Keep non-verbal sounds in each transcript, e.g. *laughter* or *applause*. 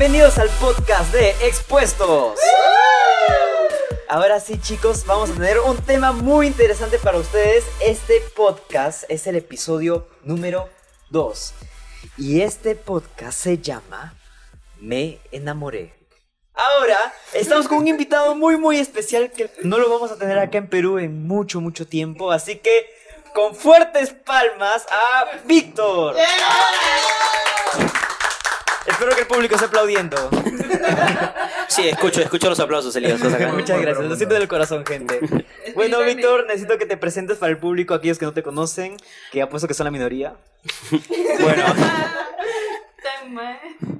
Bienvenidos al podcast de Expuestos. Ahora sí, chicos, vamos a tener un tema muy interesante para ustedes. Este podcast es el episodio número 2. Y este podcast se llama Me enamoré. Ahora estamos con un invitado muy muy especial que no lo vamos a tener acá en Perú en mucho mucho tiempo, así que con fuertes palmas a Víctor. Espero que el público esté aplaudiendo. *laughs* Sí, escucho, escucho los aplausos, Elías. Muchas gracias, lo siento del corazón, gente. Bueno, Víctor, necesito que te presentes para el público, aquellos que no te conocen, que apuesto que son la minoría. *laughs* Bueno,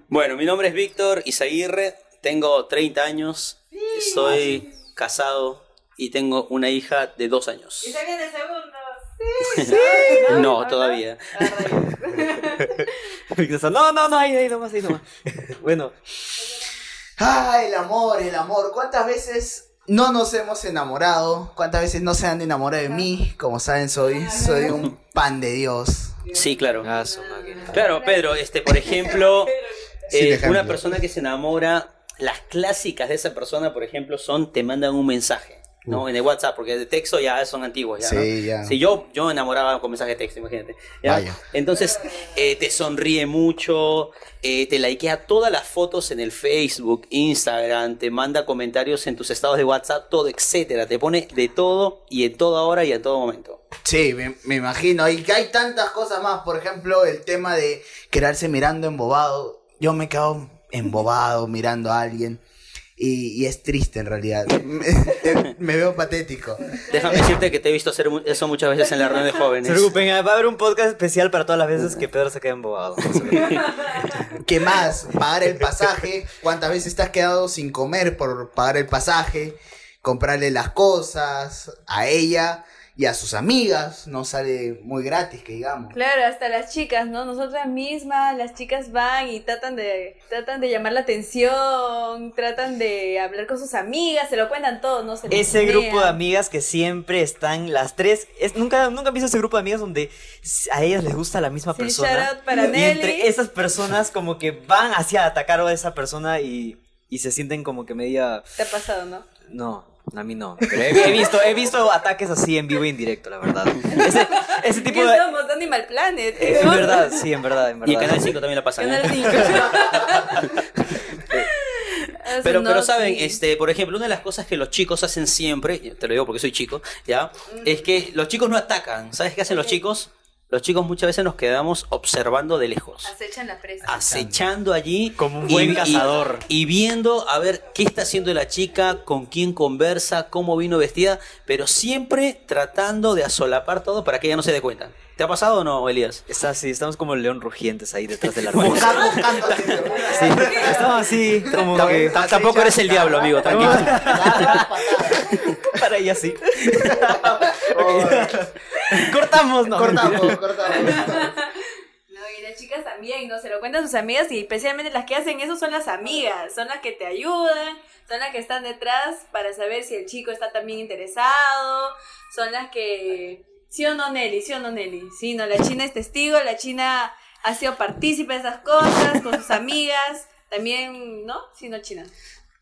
bueno, mi nombre es Víctor Izaguirre, tengo 30 años, soy casado y tengo una hija de dos años. Y se viene *laughs* No, todavía. No, *laughs* no, no, ahí, ahí nomás, ahí nomás. *laughs* Bueno, Ah, el amor, el amor. ¿Cuántas veces no nos hemos enamorado? ¿Cuántas veces no se han enamorado de mí? Como saben, soy, soy un pan de Dios. Sí, claro. Ah. Claro, Pedro, este, por ejemplo, eh, una persona que se enamora, las clásicas de esa persona, por ejemplo, son te mandan un mensaje, ¿no? En el WhatsApp, porque de texto ya son antiguos, ya, ¿no? Ya. Sí, yo, yo me enamoraba con mensaje de texto, imagínate. ¿ya? Vaya. Entonces, eh, te sonríe mucho, eh, te likea todas las fotos en el Facebook, Instagram, te manda comentarios en tus estados de WhatsApp, todo, etcétera. Te pone de todo y en toda hora y en todo momento. Sí, me, me imagino. Y que hay tantas cosas más. Por ejemplo, el tema de quedarse mirando embobado. Yo me quedo embobado mirando a alguien. Y, y es triste en realidad. *laughs* *laughs* Me, me veo patético. Déjame decirte que te he visto hacer eso muchas veces en la reunión de se jóvenes. preocupen, va a haber un podcast especial para todas las veces que Pedro se queda embobado. *laughs* ¿Qué más? Pagar el pasaje. ¿Cuántas veces te has quedado sin comer por pagar el pasaje? Comprarle las cosas a ella y a sus amigas. No sale muy gratis, que digamos. Claro, hasta las chicas, ¿no? Nosotras mismas, las chicas van y tratan de, tratan de llamar la atención, tratan de hablar con sus amigas, se lo cuentan todo, ¿no? Se Ese grupo de amigas que siempre están las tres. Es, nunca, nunca han visto ese grupo de amigas donde a ellas les gusta la misma Sí, persona. shout out para y Nelly. entre esas personas como que van hacia atacar a esa persona y, y se sienten como que media... Te ha pasado, ¿no? No, a mí no. Pero he, he visto, he visto ataques así en vivo e indirecto, la verdad. Ese, ese tipo ¿Qué de... somos? Animal Planet. ¿qué En verdad, sí, en verdad, en Y verdad. en Canal 5 también la pasan. ¿eh? Canal *laughs* 5. Eso Pero, no, pero saben, sí. este, por ejemplo, una de las cosas que los chicos hacen siempre, y te lo digo porque soy chico, ¿ya? Es que los chicos no atacan. ¿Sabes qué hacen los chicos? Los chicos muchas veces nos quedamos observando de lejos. Acechan la presa. Acechando allí. Como un y- buen y- cazador. Y, viendo a ver qué está haciendo la chica, con quién conversa, cómo vino vestida, pero siempre tratando de asolapar todo para que ella no se dé cuenta. ¿Te ha pasado o no, Elías? Está así, estamos como león rugientes ahí detrás del árbol. Buscar, buscando. Sí, estamos así, como que... tam- tampoco eres el diablo, amigo, tranquilo. *laughs* Para ella sí. *laughs* Cortamos, ¿no? Cortamos, *laughs* cortamos. No, y las chicas también, ¿no? Se lo cuentan a sus amigas y especialmente las que hacen eso son las amigas, son las que te ayudan, son las que están detrás para saber si el chico está también interesado, son las que... ¿Sí o no, Nelly? ¿Sí o no, Nelly? Sí, no, la China es testigo, la China ha sido partícipe de esas cosas con sus amigas, también, ¿no? Sí, no, China.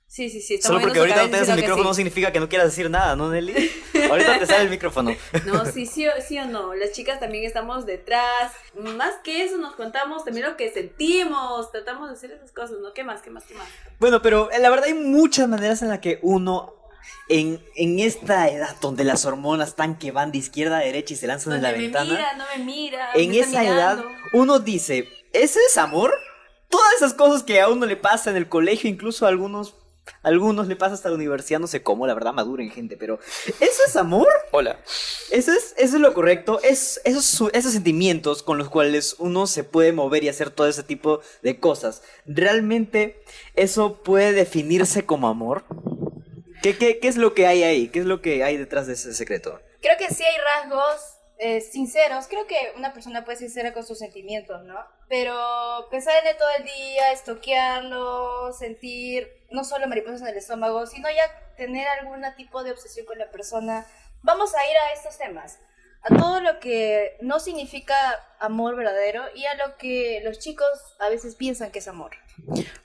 Sí, sí, sí. está Solo porque ahorita no tengas el micrófono no sí. significa que no quieras decir nada, ¿no, Nelly? *laughs* Ahorita te sale el micrófono. No, sí, sí, o- sí o no. Las chicas también estamos detrás. Más que eso, nos contamos también lo que sentimos. Tratamos de hacer esas cosas, ¿no? ¿Qué más? ¿Qué más? ¿Qué más? Bueno, pero eh, la verdad hay muchas maneras en las que uno, en, en esta edad donde las hormonas están que van de izquierda a derecha y se lanzan en la me ventana, mira, no me mira. en me esa edad uno dice, ¿ese es amor? Todas esas cosas que a uno le pasa en el colegio, incluso a algunos, a algunos le pasa hasta la universidad, no sé cómo, la verdad maduren gente, pero ¿eso es amor? Hola. Eso es, eso es lo correcto. Es esos, esos sentimientos con los cuales uno se puede mover y hacer todo ese tipo de cosas. ¿Realmente eso puede definirse como amor? ¿Qué, qué, qué es lo que hay ahí? ¿Qué es lo que hay detrás de ese secreto? Creo que sí hay rasgos eh, sinceros. Creo que una persona puede ser sincera con sus sentimientos, ¿no? Pero pensar en él todo el día, estoquearlo, sentir no solo mariposas en el estómago, sino ya tener algún tipo de obsesión con la persona. Vamos a ir a estos temas. a todo lo que no significa amor verdadero y a lo que los chicos a veces piensan que es amor.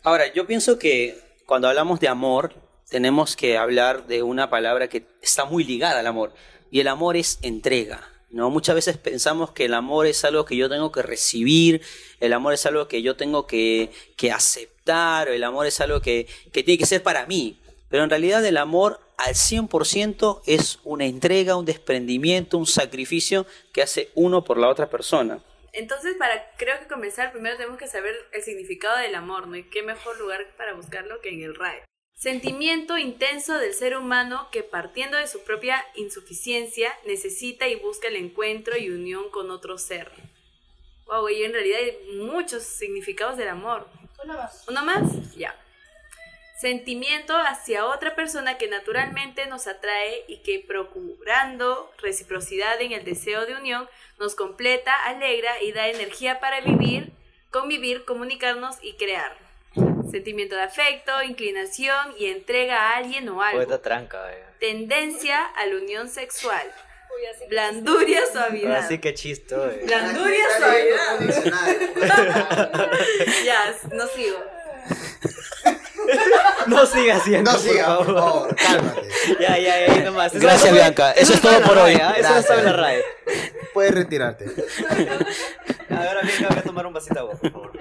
Ahora, yo pienso que cuando hablamos de amor, tenemos que hablar de una palabra que está muy ligada al amor, y el amor es entrega. ¿no? Muchas veces pensamos que el amor es algo que yo tengo que recibir, el amor es algo que yo tengo que, que aceptar, el amor es algo que, que tiene que ser para mí. Pero en realidad el amor al 100% es una entrega, un desprendimiento, un sacrificio que hace uno por la otra persona. Entonces, para creo que comenzar, primero tenemos que saber el significado del amor, ¿no? Y qué mejor lugar para buscarlo que en el RAE. Sentimiento intenso del ser humano que partiendo de su propia insuficiencia necesita y busca el encuentro y unión con otro ser. Wow, y en realidad hay muchos significados del amor. Uno más. ¿Uno más? Ya. Sentimiento hacia otra persona que naturalmente nos atrae y que procurando reciprocidad en el deseo de unión nos completa, alegra y da energía para vivir, convivir, comunicarnos y crear. Sentimiento de afecto, inclinación y entrega a alguien o algo. Poeta tranca, eh. Tendencia a la unión sexual. Blanduria, suavidad. Así que chisto, eh. Blanduria, suavidad. Ya, no sigo. *laughs* No siga haciendo, No por siga, por favor. favor, cálmate. Ya, ya, ya, nomás. Eso Gracias, está- Bianca. Eso es todo por hoy. ¿ah? Eso no está en la RAE. Puedes retirarte. *laughs* Ahora Bianca, voy a tomar un vasito de agua, por favor. *laughs*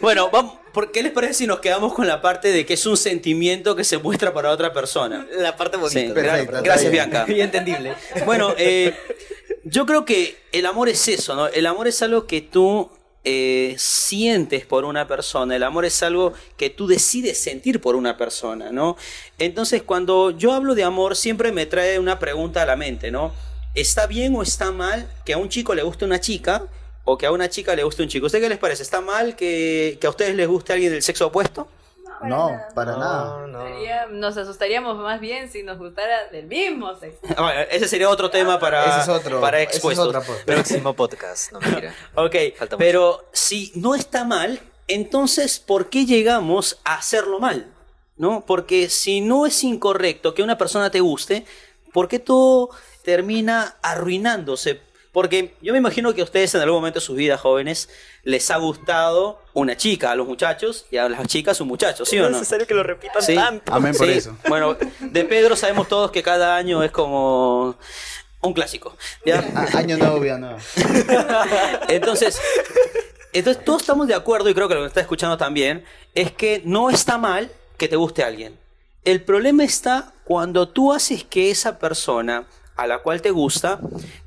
Bueno, vamos, ¿por qué les parece si nos quedamos con la parte de que es un sentimiento que se muestra para otra persona? La parte bonita. Gracias, bien. Bianca. Bien entendible. Bueno, eh, yo creo que el amor es eso, ¿no? El amor es algo que tú eh, sientes por una persona, el amor es algo que tú decides sentir por una persona, ¿no? Entonces, cuando yo hablo de amor, siempre me trae una pregunta a la mente, ¿no? ¿Está bien o está mal que a un chico le guste una chica o que a una chica le guste un chico? ¿Usted qué les parece? ¿Está mal que, que a ustedes les guste alguien del sexo opuesto? No, para nada. No, no. Sería- nos asustaríamos más bien si nos gustara del mismo sexo. *laughs* Bueno, ese sería otro tema para, Ese es otro. para ese es expuestos. Próximo podcast. No mentira. *laughs* Ok, Falta mucho. pero si no está mal, entonces ¿por qué llegamos a hacerlo mal? ¿No? Porque si no es incorrecto que una persona te guste, ¿por qué todo termina arruinándose? Porque yo me imagino que a ustedes en algún momento de sus vidas jóvenes les ha gustado una chica, a los muchachos, y a las chicas un muchacho, ¿sí o no no? es necesario que lo repitan Sí. tanto. Amén por Sí, eso. Bueno, de Pedro sabemos todos que cada año es como un clásico. ¿ya? *laughs* Año vida nueva. *laughs* Entonces, entonces, todos estamos de acuerdo, y creo que lo que está escuchando también, es que no está mal que te guste alguien. El problema está cuando tú haces que esa persona a la cual te gusta,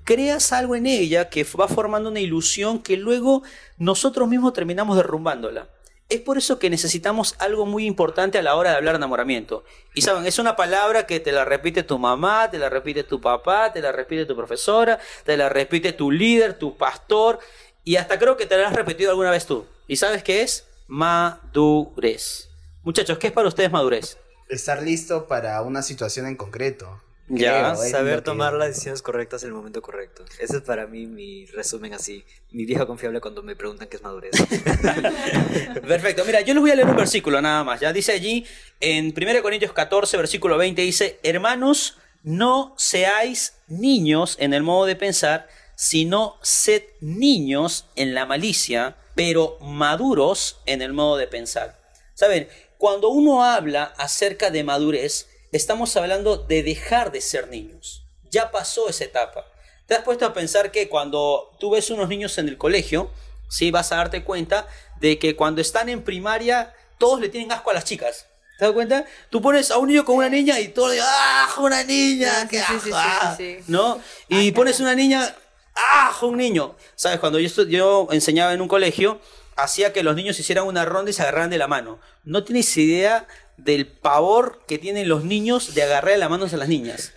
creas algo en ella que va formando una ilusión que luego nosotros mismos terminamos derrumbándola. Es por eso que necesitamos algo muy importante a la hora de hablar de enamoramiento. Y saben, es una palabra que te la repite tu mamá, te la repite tu papá, te la repite tu profesora, te la repite tu líder, tu pastor, y hasta creo que te la has repetido alguna vez tú. ¿Y sabes qué es? Madurez. Muchachos, ¿qué es para ustedes madurez? Estar listo para una situación en concreto. Ya, Creo, es Saber que- tomar las decisiones correctas en el momento correcto. Ese es para mí mi resumen así. Mi vieja confiable cuando me preguntan qué es madurez. *laughs* Perfecto, mira, yo les voy a leer un versículo nada más. Ya dice allí en 1 Corintios 14, versículo 20, dice, hermanos, no seáis niños en el modo de pensar, sino sed niños en la malicia, pero maduros en el modo de pensar. Saben, cuando uno habla acerca de madurez, estamos hablando de dejar de ser niños. Ya pasó esa etapa. ¿Te has puesto a pensar que cuando tú ves unos niños en el colegio, sí vas a darte cuenta de que cuando están en primaria, todos le tienen asco a las chicas? ¿Te das cuenta? Tú pones a un niño con una niña y todo, ¡ah, una niña! ¡Qué sí, sí, sí. ¿No? Y pones una niña, ¡ah, un niño! ¿Sabes? Cuando yo, yo enseñaba en un colegio, hacía que los niños hicieran una ronda y se agarraran de la mano. No tienes idea del pavor que tienen los niños de agarrar de la mano a las niñas.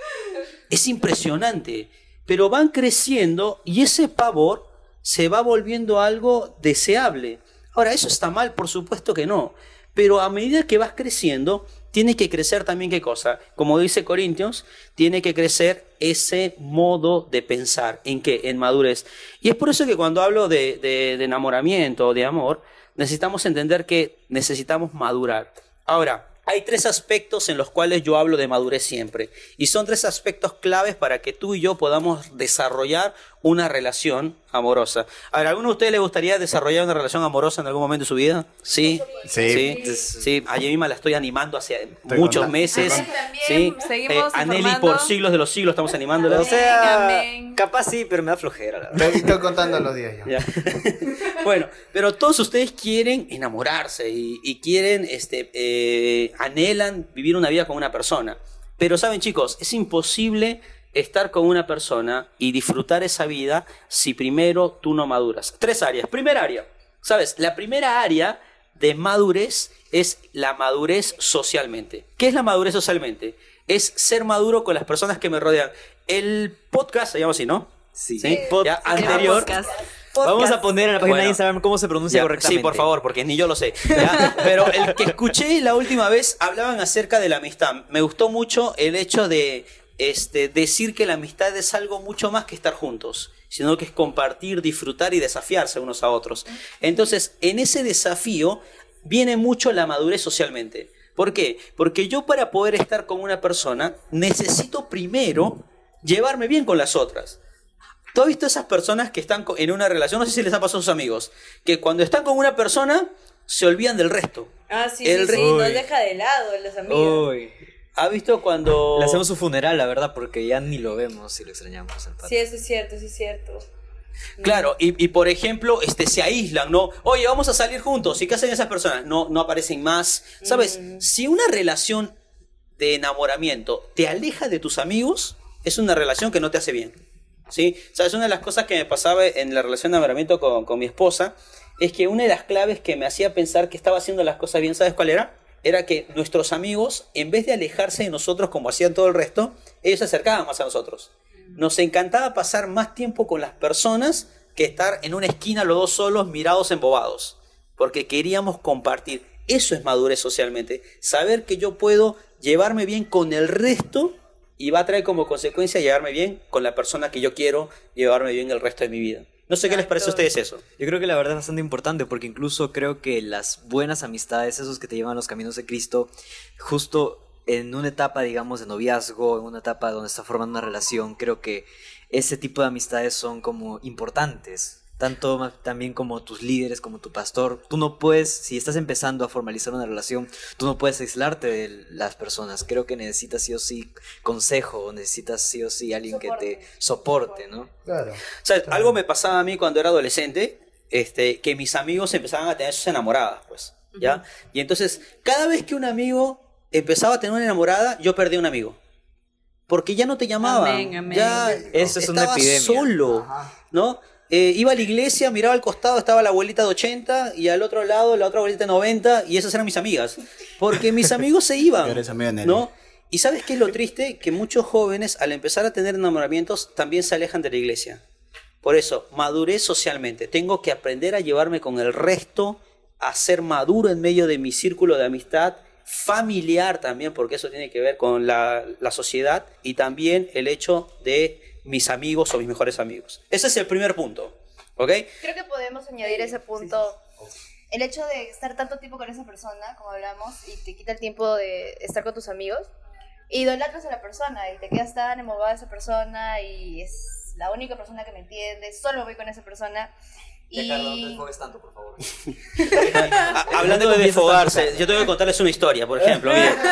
Es impresionante. Pero van creciendo y ese pavor se va volviendo algo deseable. Ahora, ¿eso está mal? Por supuesto que no. Pero a medida que vas creciendo, tiene que crecer también qué cosa. Como dice Corintios, tiene que crecer ese modo de pensar. ¿En qué? En madurez. Y es por eso que cuando hablo de, de, de enamoramiento o de amor, necesitamos entender que necesitamos madurar. Ahora, hay tres aspectos en los cuales yo hablo de madurez siempre. Y son tres aspectos claves para que tú y yo podamos desarrollar una relación amorosa. A ver, ¿a alguno de ustedes le gustaría desarrollar una relación amorosa en algún momento de su vida? Sí. Sí. Sí. sí. A Yemima la estoy animando hace muchos contando. meses. También, Sí. seguimos a Nelly informando. por siglos de los siglos estamos animándola. O sea, amén. capaz sí, pero me da flojera. la verdad. Estoy, estoy contando los días ya. Ya. *laughs* bueno, pero todos ustedes quieren enamorarse y, y quieren, este, eh, anhelan vivir una vida con una persona. Pero saben chicos, es imposible estar con una persona y disfrutar esa vida si primero tú no maduras. Tres áreas. Primera área. ¿Sabes? La primera área de madurez es la madurez socialmente. ¿Qué es la madurez socialmente? Es ser maduro con las personas que me rodean. El podcast se llama así, ¿no? Sí. ¿Sí? Pod- Ya, anterior. Podcast. Vamos a poner en la página Bueno. de Instagram cómo se pronuncia Ya, correctamente. Sí, por favor, porque ni yo lo sé. ¿ya? Pero el que escuché la última vez hablaban acerca de la amistad. Me gustó mucho el hecho de este, decir que la amistad es algo mucho más que estar juntos, sino que es compartir, disfrutar y desafiarse unos a otros. Entonces, en ese desafío viene mucho la madurez socialmente. ¿Por qué? Porque yo para poder estar con una persona necesito primero llevarme bien con las otras. ¿Tú has visto esas personas que están en una relación? No sé si les ha pasado a sus amigos. Que cuando están con una persona, se olvidan del resto. Ah, sí, El sí, sí, nos Uy. deja de lado los amigos. Uy. ¿Ha visto cuando... Le hacemos su funeral, la verdad, porque ya ni lo vemos y lo extrañamos. al. Sí, eso es cierto, eso es cierto. Claro, y, y por ejemplo, este, se aíslan, ¿no? Oye, vamos a salir juntos. ¿Y qué hacen esas personas? No, no aparecen más. ¿Sabes? Si una relación de enamoramiento te aleja de tus amigos, es una relación que no te hace bien. ¿Sí? ¿Sabes? Una de las cosas que me pasaba en la relación de enamoramiento con, con mi esposa es que una de las claves que me hacía pensar que estaba haciendo las cosas bien, ¿sabes cuál era? Era que nuestros amigos, en vez de alejarse de nosotros como hacían todo el resto, ellos se acercaban más a nosotros. Nos encantaba pasar más tiempo con las personas que estar en una esquina los dos solos mirados embobados, porque queríamos compartir. Eso es madurez socialmente, saber que yo puedo llevarme bien con el resto y va a traer como consecuencia llevarme bien con la persona que yo quiero llevarme bien el resto de mi vida. No sé qué les parece a ustedes eso. Yo creo que la verdad es bastante importante porque incluso creo que las buenas amistades, esos que te llevan a los caminos de Cristo, justo en una etapa, digamos, de noviazgo, en una etapa donde está formando una relación, creo que ese tipo de amistades son como importantes. Tanto también como tus líderes, como tu pastor. Tú no puedes, si estás empezando a formalizar una relación, tú no puedes aislarte de las personas. Creo que necesitas sí o sí consejo, o necesitas sí o sí alguien que te soporte, ¿no? Claro. O sea, algo me pasaba a mí cuando era adolescente, este, que mis amigos empezaban a tener sus enamoradas, pues, ¿ya? Y entonces, cada vez que un amigo empezaba a tener una enamorada, yo perdí un amigo. Porque ya no te llamaban. Amén, amén. Ya Eso es una epidemia. solo, ¿no? Eh, iba a la iglesia, miraba al costado, estaba la abuelita de 80 y al otro lado la otra abuelita de 90 y esas eran mis amigas. Porque mis *laughs* amigos se iban. ¿no? Y ¿sabes qué es lo triste? Que muchos jóvenes al empezar a tener enamoramientos también se alejan de la iglesia. Por eso, madurez socialmente. Tengo que aprender a llevarme con el resto, a ser maduro en medio de mi círculo de amistad, familiar también, porque eso tiene que ver con la, la sociedad, y también el hecho de mis amigos o mis mejores amigos. Ese es el primer punto. ¿Ok? Creo que podemos añadir ese punto. El hecho de estar tanto tiempo con esa persona, como hablamos, y te quita el tiempo de estar con tus amigos, idolatras a la persona y te quedas tan embobada de esa persona y es la única persona que me entiende, solo voy con esa persona. Y... tanto, por favor. *laughs* Hablando de desfogarse, yo tengo que contarles una historia, por ejemplo. miren. *laughs*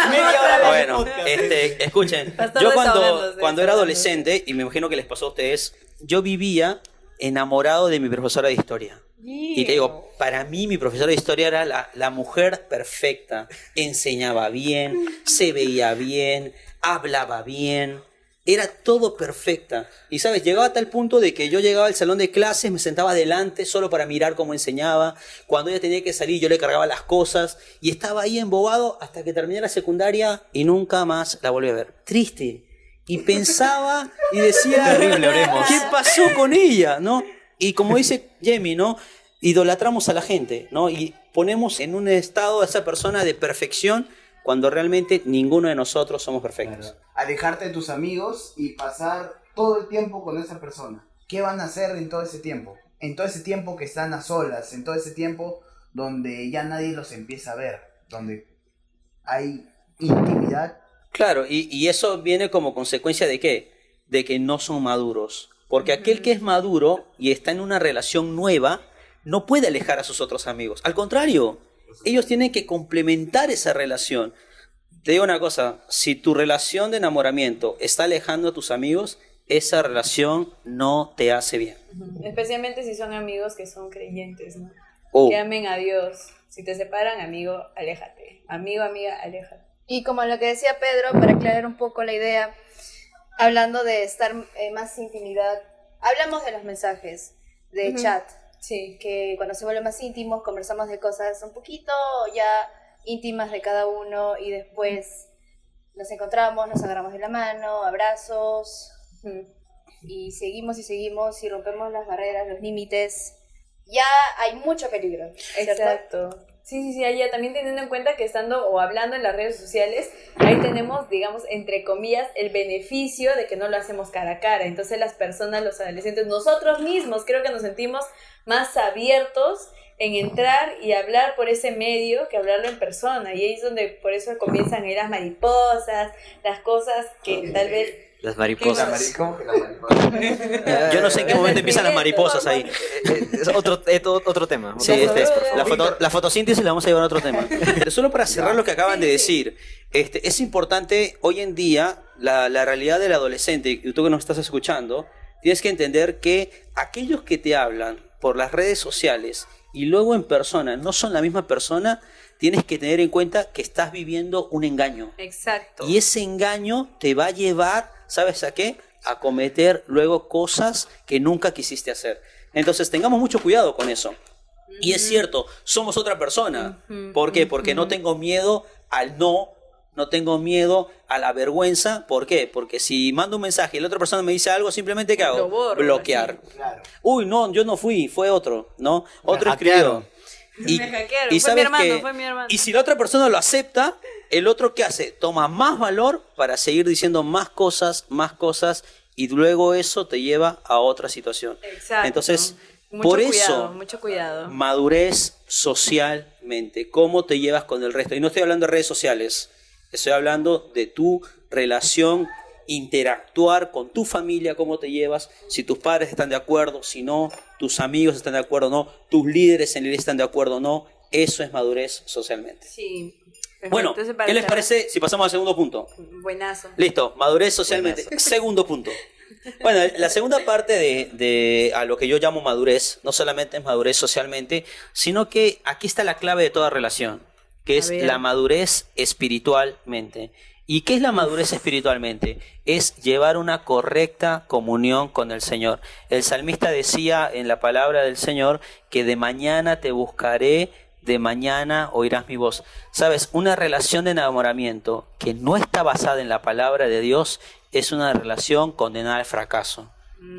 Bueno, este, escuchen, yo cuando, cuando era adolescente, y me imagino que les pasó a ustedes, yo vivía enamorado de mi profesora de historia. Y te digo, para mí mi profesora de historia era la, la mujer perfecta. Enseñaba bien, se veía bien, hablaba bien. Era todo perfecta. Y sabes, llegaba a tal punto de que yo llegaba al salón de clases, me sentaba adelante solo para mirar cómo enseñaba. Cuando ella tenía que salir, yo le cargaba las cosas. Y estaba ahí embobado hasta que terminé la secundaria y nunca más la volví a ver. Triste. Y pensaba y decía, Terrible. ¿qué pasó con ella? ¿No? Y como dice Jamie, ¿no? Idolatramos a la gente, ¿no? Y ponemos en un estado a esa persona de perfección cuando realmente ninguno de nosotros somos perfectos. Alejarte de tus amigos y pasar todo el tiempo con esa persona. ¿Qué van a hacer en todo ese tiempo? En todo ese tiempo que están a solas, en todo ese tiempo donde ya nadie los empieza a ver, donde hay intimidad. Claro, y, y eso viene como consecuencia de qué? De que no son maduros. Porque aquel que es maduro y está en una relación nueva, no puede alejar a sus otros amigos. Al contrario, ellos tienen que complementar esa relación. Te digo una cosa, si tu relación de enamoramiento está alejando a tus amigos, esa relación no te hace bien. Especialmente si son amigos que son creyentes, ¿no? Oh, Que amen a Dios. Si te separan, amigo, aléjate. Amigo, amiga, aléjate. Y como lo que decía Pedro, para aclarar un poco la idea, hablando de estar eh, más intimidad, hablamos de los mensajes de chat, Sí. que cuando se vuelven más íntimos conversamos de cosas un poquito ya íntimas de cada uno y después nos encontramos, nos agarramos de la mano, abrazos y seguimos y seguimos y rompemos las barreras, los límites. Ya hay mucho peligro, ¿cierto? Exacto. Sí, sí, sí, ya también teniendo en cuenta que estando o hablando en las redes sociales, ahí tenemos, digamos, entre comillas, el beneficio de que no lo hacemos cara a cara. Entonces las personas, los adolescentes, nosotros mismos creo que nos sentimos más abiertos en entrar y hablar por ese medio que hablarlo en persona. Y ahí es donde por eso comienzan a ir las mariposas, las cosas que tal vez... Las La mariposas. yo no sé en qué momento empiezan las mariposas ahí. Es otro, es otro tema. Sí, Otro este, tema, por favor. la, foto- la fotosíntesis la vamos a llevar a otro tema. Pero solo para cerrar lo que acaban de decir, este, es importante hoy en día la, la realidad del adolescente, y tú que nos estás escuchando, tienes que entender que aquellos que te hablan por las redes sociales y luego en persona no son la misma persona, tienes que tener en cuenta que estás viviendo un engaño. Exacto. Y ese engaño te va a llevar, ¿sabes a qué? A cometer luego cosas que nunca quisiste hacer. Entonces tengamos mucho cuidado con eso. Y es cierto, somos otra persona. ¿Por qué? Porque no tengo miedo al no, no tengo miedo a la vergüenza. ¿Por qué? Porque si mando un mensaje y la otra persona me dice algo, simplemente ¿qué hago? Borro, Bloquear. Claro. Uy, no, yo no fui, fue otro, ¿no? Otro escribió. *laughs* Y, Me hackearon, y fue mi sabes hermano, que- fue mi hermano. y si la otra persona lo acepta, el otro ¿qué hace? Toma más valor para seguir diciendo más cosas, más cosas, y luego eso te lleva a otra situación. Exacto. Entonces, Mucho por cuidado, eso, Mucho cuidado. madurez socialmente, cómo te llevas con el resto. Y no estoy hablando de redes sociales, estoy hablando de tu relación, interactuar con tu familia, cómo te llevas, si tus padres están de acuerdo, si no, tus amigos están de acuerdo o no, tus líderes en la están de acuerdo o no. Eso es madurez socialmente. Sí. Bueno, Entonces, ¿qué les parece si pasamos al segundo punto? Buenazo. Listo, madurez socialmente. Segundo punto. Bueno, la segunda parte de, de a lo que yo llamo madurez, no solamente es madurez socialmente, sino que aquí está la clave de toda relación, que es la madurez espiritualmente. ¿Y qué es la madurez espiritualmente? Es llevar una correcta comunión con el Señor. El salmista decía en la palabra del Señor que de mañana te buscaré, de mañana oirás mi voz. Sabes, una relación de enamoramiento que no está basada en la palabra de Dios es una relación condenada al fracaso.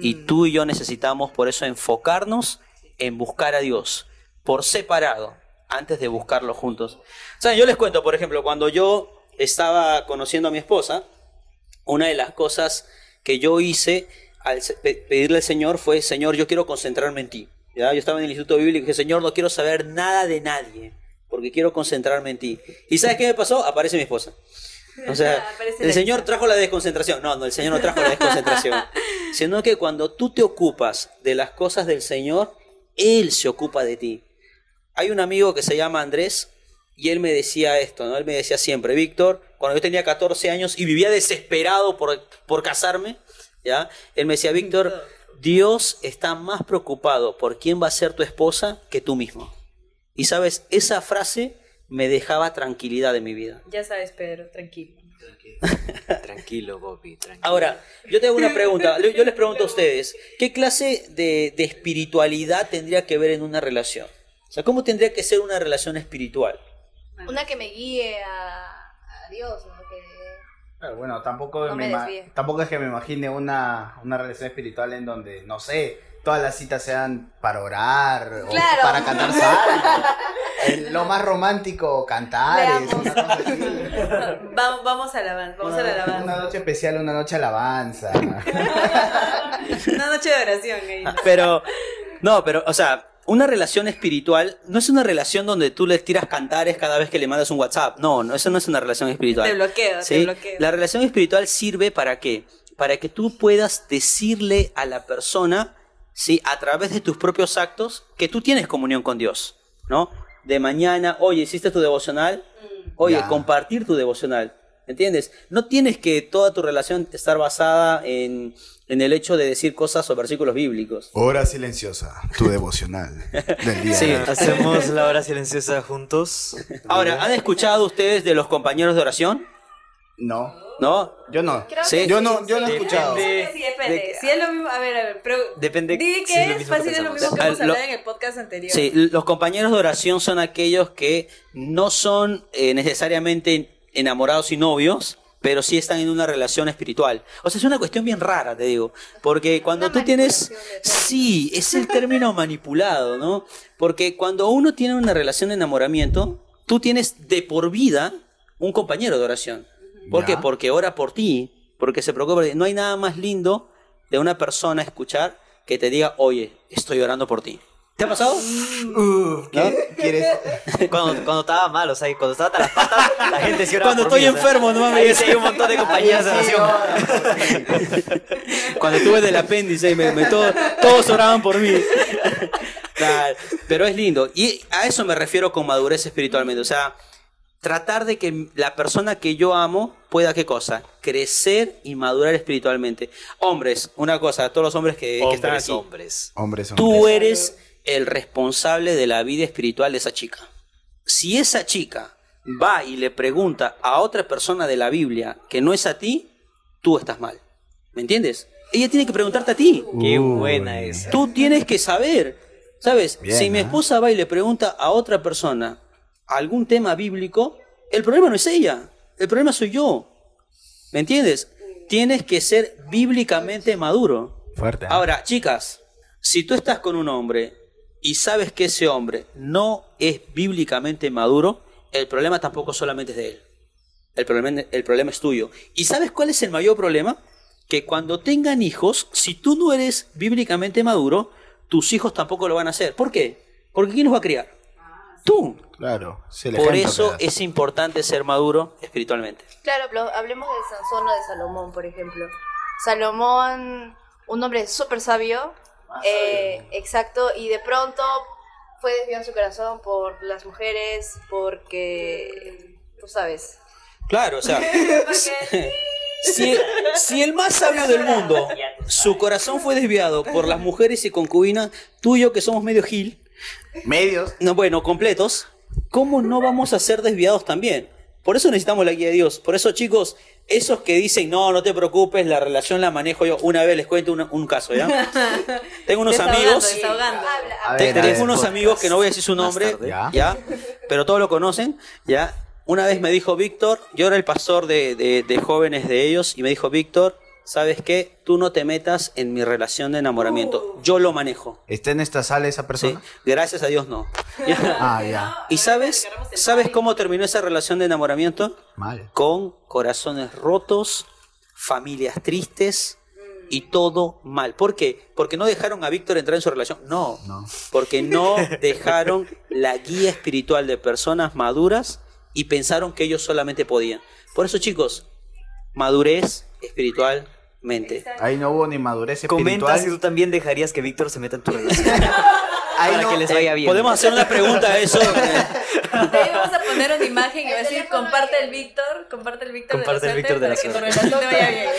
Y tú y yo necesitamos por eso enfocarnos en buscar a Dios por separado antes de buscarlo juntos. Saben, yo les cuento, por ejemplo, cuando yo estaba conociendo a mi esposa, una de las cosas que yo hice al pedirle al Señor fue, Señor, yo quiero concentrarme en ti. ¿Ya? Yo estaba en el Instituto Bíblico y dije, Señor, no quiero saber nada de nadie, porque quiero concentrarme en ti. ¿Y sabes qué me pasó? Aparece mi esposa. O sea, *laughs* el Señor trajo la desconcentración. No, no, el Señor no trajo la desconcentración. *laughs* sino que cuando tú te ocupas de las cosas del Señor, Él se ocupa de ti. Hay un amigo que se llama Andrés y él me decía esto, ¿no? Él me decía siempre, Víctor, cuando yo tenía 14 años y vivía desesperado por, por casarme, ¿ya? Él me decía, Víctor, Dios está más preocupado por quién va a ser tu esposa que tú mismo. Y sabes, esa frase me dejaba tranquilidad en mi vida. Ya sabes, Pedro, tranquilo. Tranquilo, Bobby, tranquilo. Ahora, yo te hago una pregunta. Yo yo les pregunto a ustedes, ¿qué clase de, de espiritualidad tendría que ver en una relación? O sea, ¿cómo tendría que ser una relación espiritual? Una que me guíe a, a Dios, ¿no? Que bueno, tampoco, No me me ima- desvíe. tampoco es que me imagine una, una relación espiritual en donde, no sé, todas las citas sean para orar Claro. o para cantar salmos. *laughs* Lo más romántico, cantar. Veamos. una cosa así. *laughs* vamos, vamos a la alabanza, vamos a la Una, alabanza. una noche especial, una noche alabanza. *laughs* Una noche de oración ahí. Pero, no, pero, o sea, una relación espiritual no es una relación donde tú le tiras cantares cada vez que le mandas un WhatsApp. No, no, eso no es una relación espiritual. Te bloqueo, te bloqueo. La relación espiritual sirve para qué? Para que tú puedas decirle a la persona, ¿sí? a través de tus propios actos, que tú tienes comunión con Dios, ¿no? De mañana, oye, ¿hiciste tu devocional? Oye, Ya. compartir tu devocional, ¿entiendes? No tienes que toda tu relación estar basada en, en el hecho de decir cosas o versículos bíblicos. Hora silenciosa, tu devocional *laughs* del día. Sí. Hacemos la hora silenciosa juntos. Ahora, ¿han escuchado ustedes de los compañeros de oración? No, ¿no? yo no. Creo Sí. que Yo no, yo no he Depende. escuchado. De- Sí, espérate. de- Si es lo mismo, a ver, a ver, pero Depende Di si es que lo es mismo que fácil, es lo mismo que hemos hablado en el podcast anterior. Sí, los compañeros de oración son aquellos que no son eh, necesariamente enamorados y novios, pero sí están en una relación espiritual. O sea, es una cuestión bien rara, te digo, porque cuando Una tú tienes... Sí, es el término *laughs* manipulado, ¿no? Porque cuando uno tiene una relación de enamoramiento, tú tienes de por vida un compañero de oración. ¿Por qué? Porque ora por ti, porque se preocupa por ti. No hay nada más lindo de una persona escuchar que te diga, oye, estoy orando por ti. ¿Te ha pasado? Uf, ¿qué? ¿Quieres? Cuando, cuando estaba mal, o sea, cuando estaba hasta las patas, la gente oraba Cuando por estoy mí, o sea. enfermo, no Ahí mames. sí hay un montón de Ahí oración. Cuando tuve del apéndice, me, me- todo- todos oraban por mí. Pero es lindo. Y a eso me refiero con madurez espiritualmente. O sea, tratar de que la persona que yo amo pueda, ¿qué cosa? Crecer y madurar espiritualmente. Hombres, una cosa, todos los hombres que, que están aquí. hombres. Hombres, hombres. Tú eres el responsable de la vida espiritual de esa chica. Si esa chica va y le pregunta a otra persona de la Biblia que no es a ti, tú estás mal. ¿Me entiendes? Ella tiene que preguntarte a ti. Qué buena esa. Tú tienes que saber. ¿Sabes? Bien, si mi esposa va y le pregunta a otra persona algún tema bíblico, el problema no es ella. El problema soy yo. ¿Me entiendes? Tienes que ser bíblicamente maduro. Fuerte. ¿eh? Ahora, chicas, si tú estás con un hombre y sabes que ese hombre no es bíblicamente maduro, el problema tampoco solamente es de él. El problema, el problema es tuyo. ¿Y sabes cuál es el mayor problema? Que cuando tengan hijos, si tú no eres bíblicamente maduro, tus hijos tampoco lo van a hacer. ¿Por qué? Porque ¿quién los va a criar? Tú. Claro, es Por eso es importante ser maduro espiritualmente. Claro, pero hablemos de Sansón o de Salomón, por ejemplo. Salomón, un hombre súper sabio, eh, exacto, y de pronto fue desviado en su corazón por las mujeres, porque, tú sabes, Claro, o sea, *laughs* *laughs* si, si el más sabio del mundo, su corazón fue desviado por las mujeres y concubinas, tú y yo que somos medio gil, Medios. no, bueno, completos, ¿cómo no vamos a ser desviados también? Por eso necesitamos la guía de Dios. Por eso, chicos, esos que dicen, no, no te preocupes, la relación la manejo yo. Una vez les cuento una- un caso, ¿ya? *laughs* Tengo unos Desahogando, amigos. desahogando. Ver, tengo ver. unos amigos que no voy a decir su nombre, tarde. ¿ya? Ya. Pero todos lo conocen, ¿ya? Una vez me dijo Víctor, yo era el pastor de, de- de jóvenes de ellos, y me dijo, Víctor, ¿sabes qué? Tú no te metas en mi relación de enamoramiento, yo lo manejo. ¿Está en esta sala esa ¿sí? persona? Gracias a Dios no. *laughs* ¿Ya? Ah, ya. ¿Y sabes, sabes cómo terminó esa relación de enamoramiento? Mal. Con corazones rotos, familias tristes y todo mal. ¿Por qué? Porque no dejaron a Víctor entrar en su relación. No, No. porque no *laughs* dejaron la guía espiritual de personas maduras y pensaron que ellos solamente podían. Por eso, chicos, madurez espiritualmente. Ahí no hubo ni madurez Comenta espiritual. si tú también dejarías que Víctor se meta en tu relación. *laughs* Ahí para no- que les vaya bien. Podemos hacer una pregunta a eso. *laughs* De ahí vamos a poner una imagen y va a El decir, comparte el Víctor, comparte el Víctor Comparte de el la Víctor de la suerte para que suerte. tu relación te vaya bien.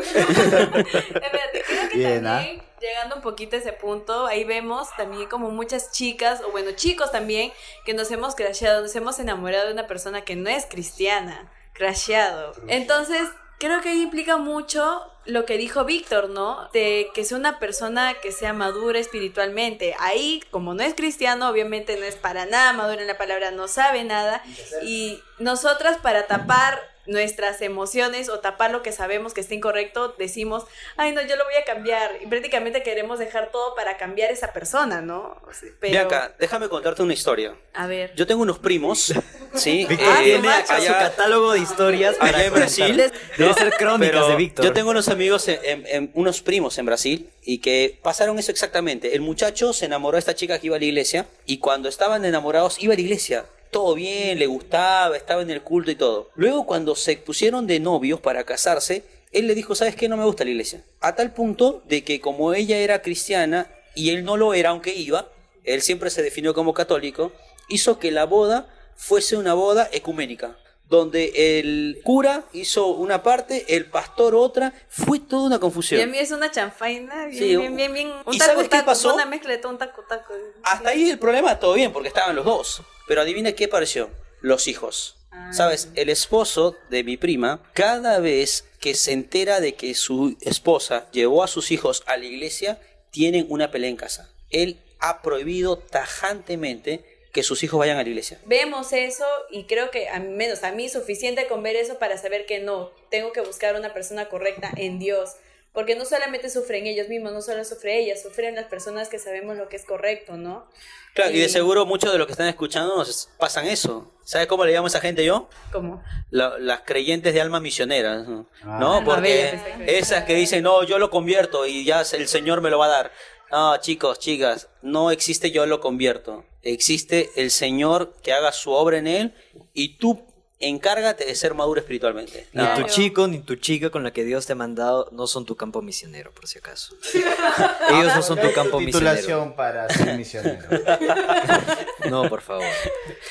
*laughs* Espérate, creo que Bien, ¿ah? también, llegando un poquito a ese punto, ahí vemos también como muchas chicas, o bueno, chicos también, que nos hemos crasheado, nos hemos enamorado de una persona que no es cristiana, crasheado. Entonces, creo que ahí implica mucho lo que dijo Víctor, ¿no? De que sea una persona que sea madura espiritualmente. Ahí, como no es cristiano, obviamente no es para nada madura en la palabra, no sabe nada. Y nosotras para tapar nuestras emociones o tapar lo que sabemos que está incorrecto, decimos, ay no, yo lo voy a cambiar. Y prácticamente queremos dejar todo para cambiar esa persona, ¿no? Pero, Bianca, déjame contarte una historia. a ver. Yo tengo unos primos, *laughs* Sí, Víctor eh, tiene acá su catálogo de historias para en Brasil. Debe ser crónicas Pero de Víctor. Yo tengo unos amigos, en- en- en- unos primos en Brasil, y que pasaron eso exactamente. El muchacho se enamoró de esta chica que iba a la iglesia, y cuando estaban enamorados, iba a la iglesia. Todo bien, le gustaba, estaba en el culto y todo. Luego, cuando se pusieron de novios para casarse, él le dijo, ¿sabes qué? No me gusta la iglesia. A tal punto de que como ella era cristiana y él no lo era, aunque iba, él siempre se definió como católico, hizo que la boda fuese una boda ecuménica, donde el cura hizo una parte, el pastor otra, fue toda una Y a confusión. mí es una chanfaina, bien, Sí, bien, bien, bien. Un ¿y taco, sabes qué taco, pasó? Una mezcla de todo un taco, taco. Hasta ahí el problema, todo bien, porque estaban los dos. Pero adivina qué pareció, los hijos. Ah. ¿Sabes? El esposo de mi prima, cada vez que se entera de que su esposa llevó a sus hijos a la iglesia, tienen una pelea en casa. Él ha prohibido tajantemente que sus hijos vayan a la iglesia. Vemos eso y creo que al menos a mí suficiente con ver eso para saber que no, tengo que buscar una persona correcta en Dios. Porque no solamente sufren ellos mismos, no solo sufre ella, sufren las personas que sabemos lo que es correcto, ¿no? Claro, y de Y- seguro muchos de los que están escuchando nos pasan eso. ¿Sabes cómo le llamo a esa gente yo? Como, La- las creyentes de alma misionera, ¿no? Ah. ¿no? Porque esas que dicen, no, yo lo convierto y ya el Señor me lo va a dar. No, chicos, chicas, no existe yo lo convierto. Existe el Señor que haga su obra en él y tú encárgate de ser maduro espiritualmente. Ni No. tu chico ni tu chica con la que Dios te ha mandado no son tu campo misionero, por si acaso. *laughs* *laughs* Ellos no son tu campo misionero. Titulación para ser misionero. *laughs* No, por favor.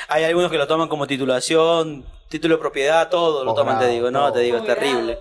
Hay algunos que lo toman como titulación, título de propiedad, todo lo toman, te digo, no, te digo, es terrible.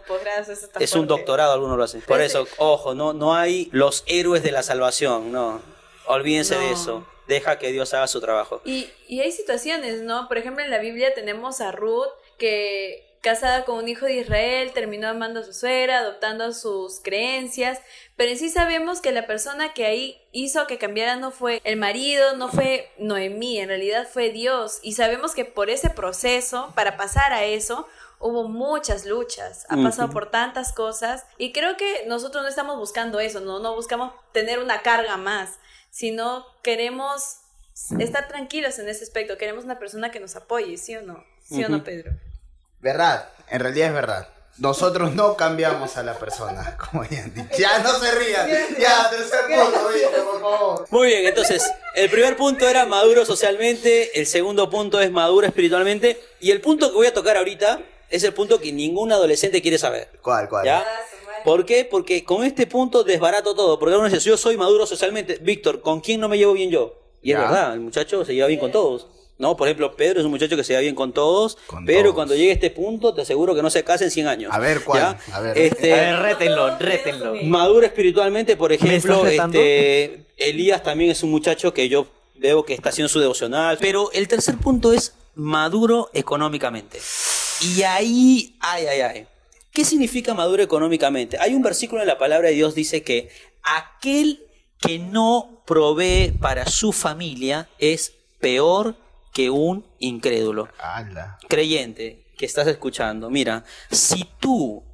Es un doctorado, algunos lo hacen. Por eso, ojo, no, no hay los héroes de la salvación, no. Olvídense de eso. Deja que Dios haga su trabajo. Y, y hay situaciones, ¿no? Por ejemplo, en la Biblia tenemos a Ruth que casada con un hijo de Israel, terminó amando a su suegra, adoptando sus creencias, pero en sí sabemos que la persona que ahí hizo que cambiara no fue el marido, no fue Noemí, en realidad fue Dios. Y sabemos que por ese proceso, para pasar a eso, hubo muchas luchas, ha pasado por tantas cosas y creo que nosotros no estamos buscando eso, no, no buscamos tener una carga más, sino queremos estar tranquilos en ese aspecto, queremos una persona que nos apoye, ¿sí o no? ¿Sí o no. Pedro? Verdad, en realidad es verdad. Nosotros no cambiamos a la persona, *laughs* como ya han dicho. Ya no se rían. Ya, tercer punto, Víctor, por favor. Muy bien, entonces, el primer punto era maduro socialmente, el segundo punto es maduro espiritualmente, y el punto que voy a tocar ahorita es el punto que ningún adolescente quiere saber. ¿Cuál, cuál? ¿Ya? ¿Por qué? Porque con este punto desbarato todo. Porque uno dice, yo soy maduro socialmente. Víctor, ¿con quién no me llevo bien yo? Y es Ya. verdad, el muchacho se lleva bien con todos. ¿No? Por ejemplo, Pedro es un muchacho que se lleva bien con todos, Con pero todos. cuando llegue a este punto, te aseguro que no se casa en 100 años. A ver, ¿cuál? ¿Ya? A ver. Este, A ver, rétenlo, rétenlo. Maduro espiritualmente, por ejemplo, estás retando? este, Elías también es un muchacho que yo veo que está haciendo su devocional. Pero el tercer punto es maduro económicamente. Y ahí, ay, ay, ay. ¿Qué significa maduro económicamente? Hay un versículo en la palabra de Dios dice que aquel que no provee para su familia es peor que un incrédulo Ala. creyente que estás escuchando, mira, si tú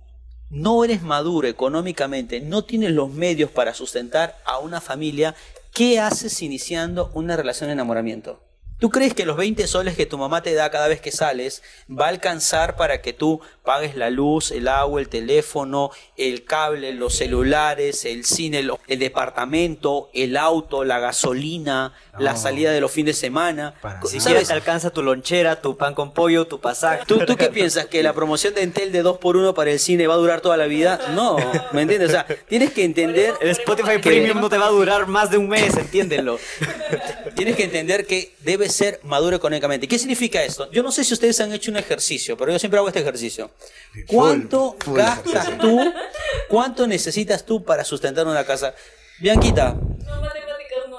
no eres maduro económicamente, no tienes los medios para sustentar a una familia, ¿qué haces iniciando una relación de enamoramiento? ¿Tú crees que los 20 soles que tu mamá te da cada vez que sales va a alcanzar para que tú pagues la luz, el agua, el teléfono, el cable, los celulares, el cine, el departamento, el auto, la gasolina, la salida de los fines de semana? Para Si quieres alcanza tu lonchera, tu pan con pollo, tu pasaje. ¿Tú, ¿Tú qué piensas? ¿Que la promoción de Entel de 2x1 para el cine va a durar toda la vida? No, ¿me entiendes? O sea, tienes que entender, El Spotify Que- Premium no te va a durar más de un mes, entiéndelo. Tienes que entender que debes ser maduro económicamente. ¿Qué significa esto? Yo no sé si ustedes han hecho un ejercicio, pero yo siempre hago este ejercicio. ¿Cuánto full gastas ejercicio. tú? ¿Cuánto necesitas tú para sustentar una casa? Bianquita. No, no.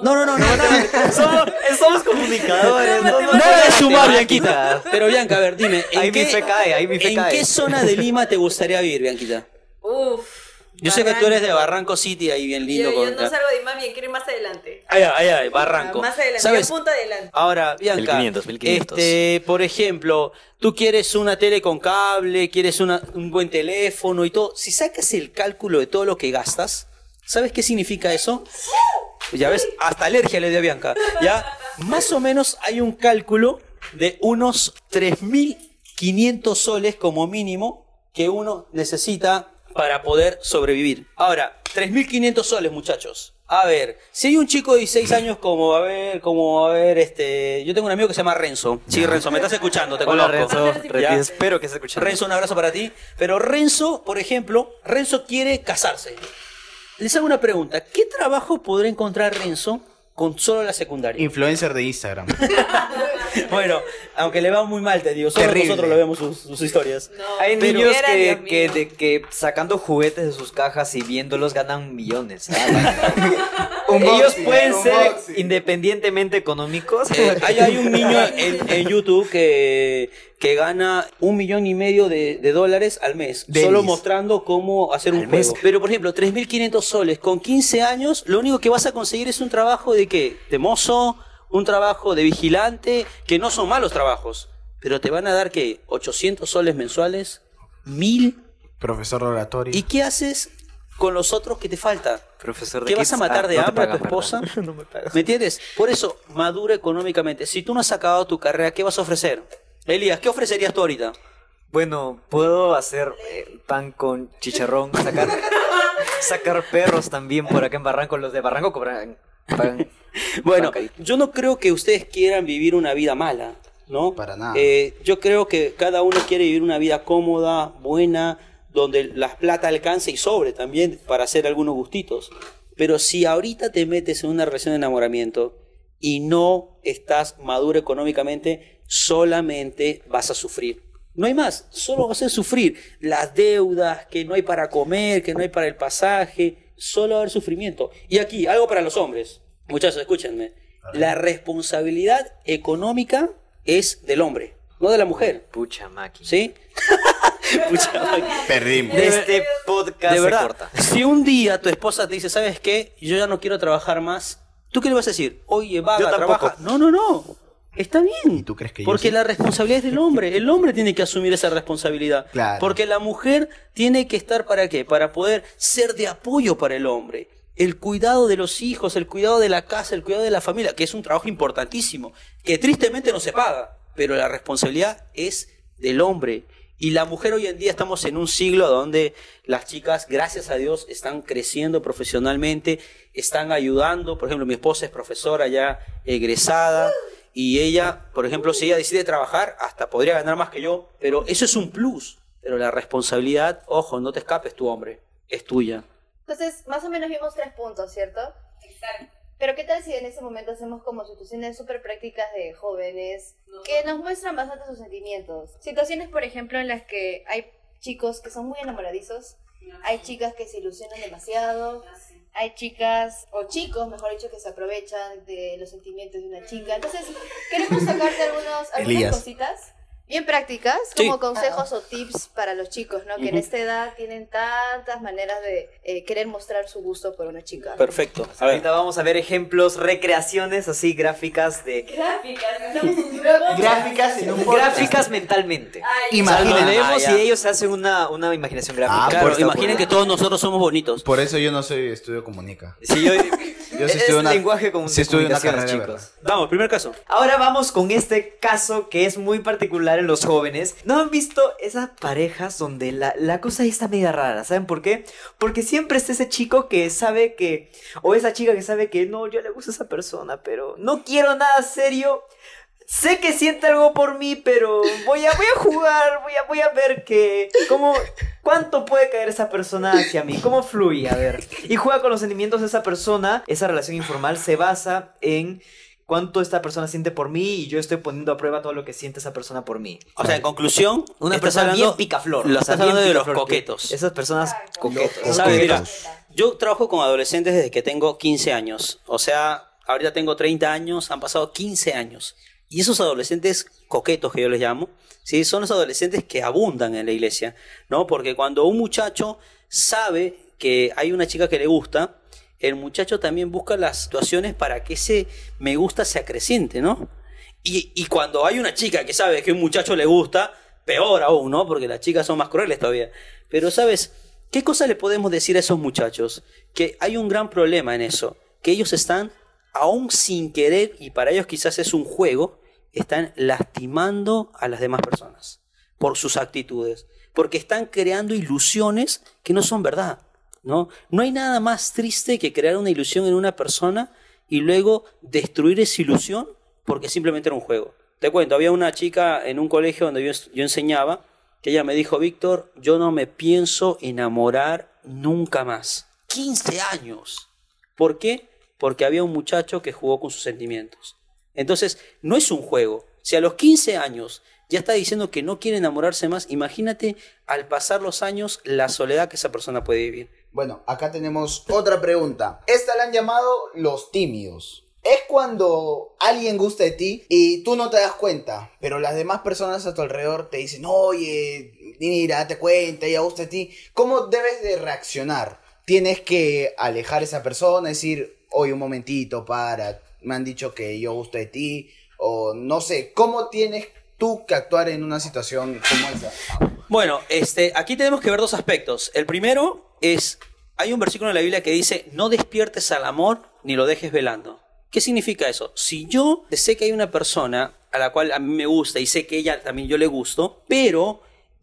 No, no, no, no, no. *laughs* somos, somos comunicadores. No, no, No de sumar. Bianquita. Pero Bianca, a ver, dime. ¿en Ahí mi fe cae, ahí mi fe ¿En cae. qué zona de Lima te gustaría vivir, Bianquita? Uf. Yo sé que tú eres de Barranco. City, ahí bien lindo. Yo, yo con- no salgo de más bien, quiero ir más adelante. Ay, ay, ay, Barranco. Más adelante, ¿Sabes? un punto adelante. Ahora, Bianca, 1500, 1500. este, por ejemplo, tú quieres una tele con cable, quieres una- un buen teléfono y todo. Si sacas el cálculo de todo lo que gastas, ¿sabes qué significa eso? Ya ves, hasta alergia le dio a Bianca. Ya, más o menos hay un cálculo de unos 3.500 soles como mínimo que uno necesita para poder sobrevivir. Ahora, 3.500 soles, muchachos. A ver, si hay un chico de 16 años como, a ver, como, a ver, este... Yo tengo un amigo que se llama Renzo. Sí, Renzo, me estás escuchando, te Hola conozco. Renzo, Ya. espero que estés escuchando. Renzo, un abrazo para ti. Pero Renzo, por ejemplo, Renzo quiere casarse. Les hago una pregunta. ¿Qué trabajo podrá encontrar Renzo con solo la secundaria? Influencer de Instagram. *laughs* Bueno, aunque le va muy mal, te digo. Solo Terrible. nosotros lo vemos sus, sus historias. No, Hay pero- niños que, Dios que, mío. de, que sacando juguetes de sus cajas y viéndolos ganan millones. *laughs* Ellos pueden ser independientemente económicos. Eh, hay, hay un niño en, en YouTube que, que gana un millón y medio de, de dólares al mes, Delis. solo mostrando cómo hacer un mes. juego. Pero, por ejemplo, 3.500 soles con 15 años, lo único que vas a conseguir es un trabajo de qué? De mozo, un trabajo de vigilante, que no son malos trabajos, pero te van a dar que 800 soles mensuales, 1.000, Profesor de oratorio. ¿y qué haces con los otros que te falta? Profesor ¿Qué vas a matar de Ah, no te hambre a tu esposa? *laughs* no me. ¿Me entiendes? Por eso, madura económicamente. Si tú no has acabado tu carrera, ¿qué vas a ofrecer? Elías, ¿qué ofrecerías tú ahorita? Bueno, puedo hacer eh, pan con chicharrón, sacar, *laughs* sacar perros también por acá en Barranco. Los de Barranco cobran pan. *laughs* Bueno, pan yo no creo que ustedes quieran vivir una vida mala, ¿no? Para nada. Eh, yo creo que cada uno quiere vivir una vida cómoda, buena, donde la plata alcance y sobre también para hacer algunos gustitos. Pero si ahorita te metes en una relación de enamoramiento y no estás maduro económicamente, solamente vas a sufrir. No hay más, solo vas a sufrir las deudas, que no hay para comer, que no hay para el pasaje, solo va a haber sufrimiento. Y aquí, algo para los hombres. Muchachos, escúchenme. La responsabilidad económica es del hombre, no de la mujer. Pucha máquina. ¿Sí? *laughs* Pucha, Perdimos. De este podcast de se verdad, corta. si un día tu esposa te dice, ¿sabes qué? Yo ya no quiero trabajar más, ¿tú qué le vas a decir? Oye, vaga, trabaja. No, no, no. Está bien. ¿Y tú crees que Porque la responsabilidad es del hombre. El hombre tiene que asumir esa responsabilidad. Claro. Porque la mujer tiene que estar para qué? Para poder ser de apoyo para el hombre. El cuidado de los hijos, el cuidado de la casa, el cuidado de la familia, que es un trabajo importantísimo, que tristemente no se paga, pero la responsabilidad es del hombre. Y la mujer hoy en día estamos en un siglo donde las chicas, gracias a Dios, están creciendo profesionalmente, están ayudando. Por ejemplo, mi esposa es profesora ya egresada y ella, por ejemplo, si ella decide trabajar, hasta podría ganar más que yo, pero eso es un plus. Pero la responsabilidad, ojo, no te escapes tu hombre, es tuya. Entonces, más o menos vimos tres puntos, ¿cierto? Exacto. Pero ¿qué tal si en ese momento hacemos como situaciones súper prácticas de jóvenes que nos muestran bastante sus sentimientos? Situaciones, por ejemplo, en las que hay chicos que son muy enamoradizos, hay chicas que se ilusionan demasiado, hay chicas, o chicos, mejor dicho, que se aprovechan de los sentimientos de una chica. Entonces, queremos sacarte algunos, algunas Elías. cositas bien prácticas, Sí. como consejos o tips para los chicos, ¿no? Que en Ujú. esta edad tienen tantas maneras de eh, querer mostrar su gusto por una chica. Perfecto. A ver, Ahorita vamos a ver ejemplos, recreaciones así gráficas de... Gráficas, programa. Gráficas en un. Gráficas mentalmente. Ay, O sea, lo Imaginen. leemos Ah, y ellos hacen una, una imaginación gráfica. Ah, claro, imaginen que todos nosotros somos bonitos. Por eso yo no soy estudio comunica. Sí, yo, *laughs* Yo sí es estudio una- lenguaje como sí una carrera chicos. Vamos, primer caso. Ahora vamos con este caso que es muy particular en los jóvenes. ¿No han visto esas parejas donde la, la cosa ahí está media rara? ¿Saben por qué? Porque siempre está ese chico que sabe que, o esa chica que sabe que no, yo le gusta a esa persona, pero no quiero nada serio. Sé que siente algo por mí, pero voy a, voy a jugar, voy a, voy a ver que, cómo, cuánto puede caer esa persona hacia mí, cómo fluye, a ver. Y juega con los sentimientos de esa persona. Esa relación informal se basa en cuánto esta persona siente por mí y yo estoy poniendo a prueba todo lo que siente esa persona por mí. O sea, en conclusión, Una persona hablando- bien picaflor. Lo o sea, estás hablando de los coquetos. Esas personas coquetas. ¿Sabes? Mira, Coquetos. yo trabajo con adolescentes desde que tengo 15 años. O sea, ahorita tengo 30 años, han pasado 15 años. Y esos adolescentes coquetos que yo les llamo, ¿sí? son los adolescentes que abundan en la iglesia, ¿no? Porque cuando un muchacho sabe que hay una chica que le gusta, el muchacho también busca las situaciones para que ese me gusta se acreciente, ¿no? Y, y cuando hay una chica que sabe que un muchacho le gusta, peor aún, ¿no? Porque las chicas son más crueles todavía. Pero, ¿sabes? ¿Qué cosa le podemos decir a esos muchachos? Que hay un gran problema en eso, que ellos están, aún sin querer, y para ellos quizás es un juego, están lastimando a las demás personas por sus actitudes, porque están creando ilusiones que no son verdad. ¿no? no hay nada más triste que crear una ilusión en una persona y luego destruir esa ilusión porque simplemente era un juego. Te cuento, había una chica en un colegio donde yo, yo enseñaba que ella me dijo, Víctor, yo no me pienso enamorar nunca más. 15 años. ¿Por qué? Porque había un muchacho que jugó con sus sentimientos. Entonces, no es un juego. Si a los 15 años ya está diciendo que no quiere enamorarse más, imagínate al pasar los años la soledad que esa persona puede vivir. Bueno, acá tenemos otra pregunta. Esta la han llamado los tímidos. Es cuando alguien gusta de ti y tú no te das cuenta, pero las demás personas a tu alrededor te dicen, oye, mira, date cuenta, ella gusta de ti. ¿Cómo debes de reaccionar? Tienes que alejar a esa persona, decir, oye, un momentito, para, me han dicho que yo gusto de ti, o no sé, ¿cómo tienes tú que actuar en una situación como esa? Bueno, este, aquí tenemos que ver dos aspectos. El primero es, hay un versículo en la Biblia que dice, no despiertes al amor ni lo dejes velando. ¿Qué significa eso? Si yo sé que hay una persona a la cual a mí me gusta y sé que ella también yo le gusto, pero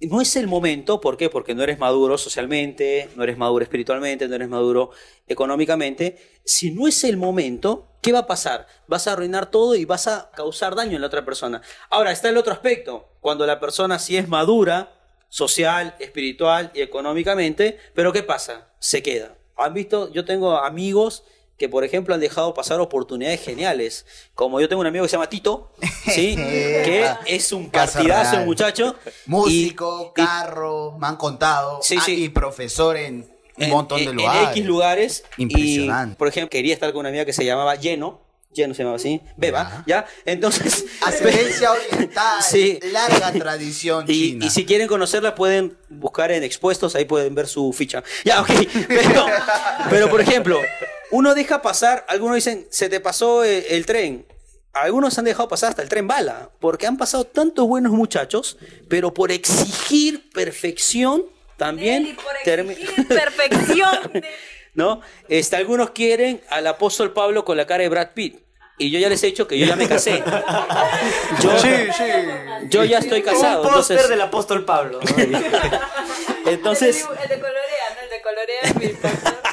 no es el momento, ¿por qué? Porque no eres maduro socialmente, no eres maduro espiritualmente, no eres maduro económicamente. Si no es el momento, ¿qué va a pasar? Vas a arruinar todo y vas a causar daño en la otra persona. Ahora, está el otro aspecto. Cuando la persona sí es madura, social, espiritual y económicamente, pero ¿qué pasa? Se queda. ¿Han visto? Yo tengo amigos que por ejemplo han dejado pasar oportunidades geniales. Como yo tengo un amigo que se llama Tito, ¿sí? *laughs* que es un partidazo el muchacho. Músico, carro, me han contado. Sí, Ah, sí. Y profesor en un montón de en lugares. X lugares. Impresionante. Y, por ejemplo, quería estar con una amiga que se llamaba Lleno. Lleno se llamaba así. Beba, ¿ya? Entonces. *laughs* Ascendencia *laughs* oriental, Sí. larga tradición Y, china. y si quieren conocerla pueden buscar en expuestos, ahí pueden ver su ficha. Ya, ok. Pero, pero, por ejemplo, uno deja pasar, algunos dicen, se te pasó el, el tren. Algunos han dejado pasar hasta el tren bala, porque han pasado tantos buenos muchachos, pero por exigir perfección también Nelly, por exigir perfección. *laughs* ¿no? Este, algunos quieren al apóstol Pablo con la cara de Brad Pitt. Y yo ya les he dicho que yo ya me casé. *laughs* Yo, yo ya estoy casado. un póster Entonces, del apóstol Pablo. ¿no? *laughs* entonces, El de colorea, ¿no? El de colorea es mi pastor. El de colorea.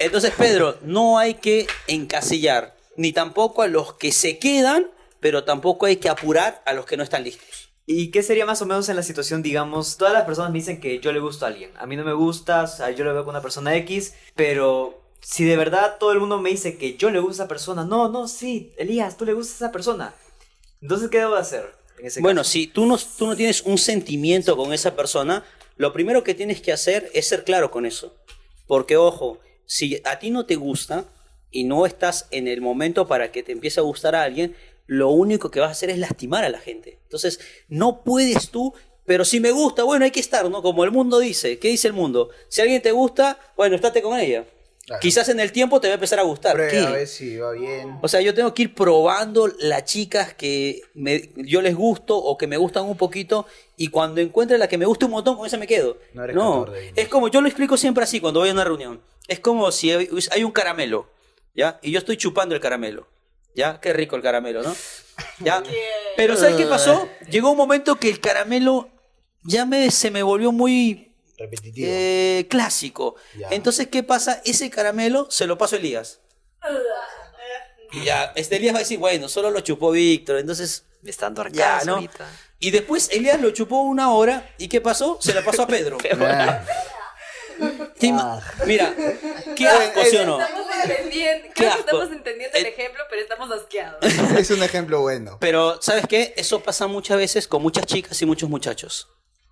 Entonces, Pedro, no hay que encasillar, ni tampoco a los que se quedan, pero tampoco hay que apurar a los que no están listos. ¿Y qué sería más o menos en la situación, digamos, todas las personas me dicen que yo le gusto a alguien, a mí no me gusta, o sea, yo lo veo con una persona X, pero si de verdad todo el mundo me dice que yo le gusto a esa persona, no, no, sí, Elías, tú le gustas a esa persona, entonces, ¿qué debo hacer en ese Bueno, caso? si tú no, tú no tienes un sentimiento con esa persona, lo primero que tienes que hacer es ser claro con eso. Porque, ojo, si a ti no te gusta y no estás en el momento para que te empiece a gustar a alguien, lo único que vas a hacer es lastimar a la gente. Entonces, no puedes tú, pero si me gusta, bueno, hay que estar, ¿no? Como el mundo dice. ¿Qué dice el mundo? Si alguien te gusta, bueno, estate con ella. Claro. Quizás en el tiempo te va a empezar a gustar. Prueba, a ver si va bien. O sea, yo tengo que ir probando las chicas que me- yo les gusto o que me gustan un poquito y cuando encuentre la que me gusta un montón, con esa me quedo. No eres No, es como, yo lo explico siempre así cuando voy a una reunión. Es como si hay un caramelo, ¿ya? Y yo estoy chupando el caramelo, ¿ya? Qué rico el caramelo, ¿no? ¿Ya? Pero ¿sabes qué pasó? Llegó un momento que el caramelo ya me, se me volvió muy Repetitivo. eh, clásico. Ya. Entonces, ¿qué pasa? Ese caramelo se lo paso a Elías. Y ya, este Elías va a decir, bueno, solo lo chupó Víctor, entonces Me están dando ya, ¿no? ahorita. Y después Elías lo chupó una hora, ¿y qué pasó? Se la pasó a Pedro. *laughs* Ah, ¿Te ima- Mira, qué asco, ¿sí o no? Estamos entendiendo, Qué creo que asco. estamos entendiendo el Eh, ejemplo, pero estamos asqueados. es un ejemplo bueno. Pero, ¿sabes qué? Eso pasa muchas veces con muchas chicas y muchos muchachos,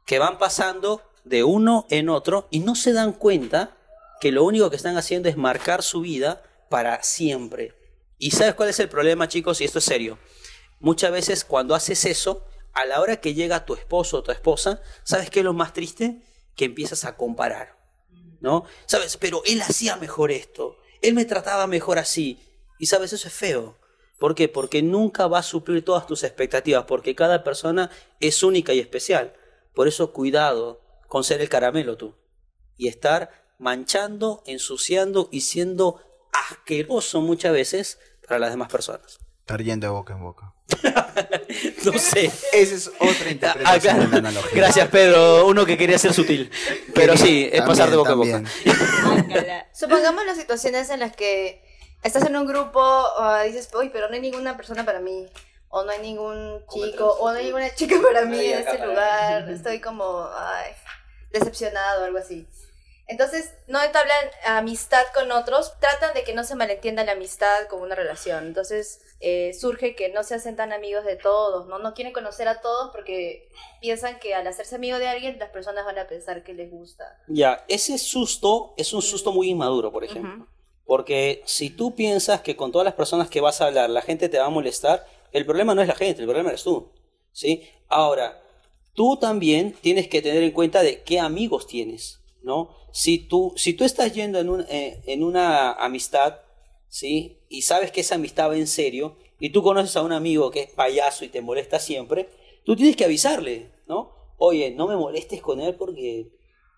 que van pasando de uno en otro y no se dan cuenta que lo único que están haciendo es marcar su vida para siempre. ¿Y sabes cuál es el problema, chicos? Y esto es serio. Muchas veces cuando haces eso, a la hora que llega tu esposo o tu esposa, ¿sabes qué es lo más triste? Que empiezas a comparar. ¿No? ¿Sabes? Pero él hacía mejor esto. Él me trataba mejor así. Y sabes, eso es feo. ¿Por qué? Porque nunca va a suplir todas tus expectativas, porque cada persona es única y especial. Por eso cuidado con ser el caramelo tú. Y estar manchando, ensuciando y siendo asqueroso muchas veces para las demás personas. Estar yendo de boca en boca. *laughs* *laughs* no sé. Esa es otra Ah, interpretación claro. de la analogía. Gracias, Pedro. Uno que quería ser sutil. Pero sí, es pasar de boca a boca. Supongamos las situaciones en las que estás en un grupo o dices, uy, pero no hay ninguna persona para mí. O no hay ningún chico, o no hay ninguna chica para mí en este lugar. *laughs* Estoy como, ay, decepcionado o algo así. Entonces, no entablan amistad con otros, tratan de que no se malentienda la amistad como una relación. Entonces, eh, surge que no se hacen tan amigos de todos, ¿no? No quieren conocer a todos porque piensan que al hacerse amigo de alguien, las personas van a pensar que les gusta. Ya, ese susto es un susto muy inmaduro, por ejemplo. Porque si tú piensas que con todas las personas que vas a hablar la gente te va a molestar, el problema no es la gente, el problema eres tú. ¿sí? Ahora, tú también tienes que tener en cuenta de qué amigos tienes, ¿no? Si tú, si tú estás yendo en, un- eh, en una amistad, ¿sí? Y sabes que esa amistad va en serio, y tú conoces a un amigo que es payaso y te molesta siempre, tú tienes que avisarle, ¿no? Oye, no me molestes con él porque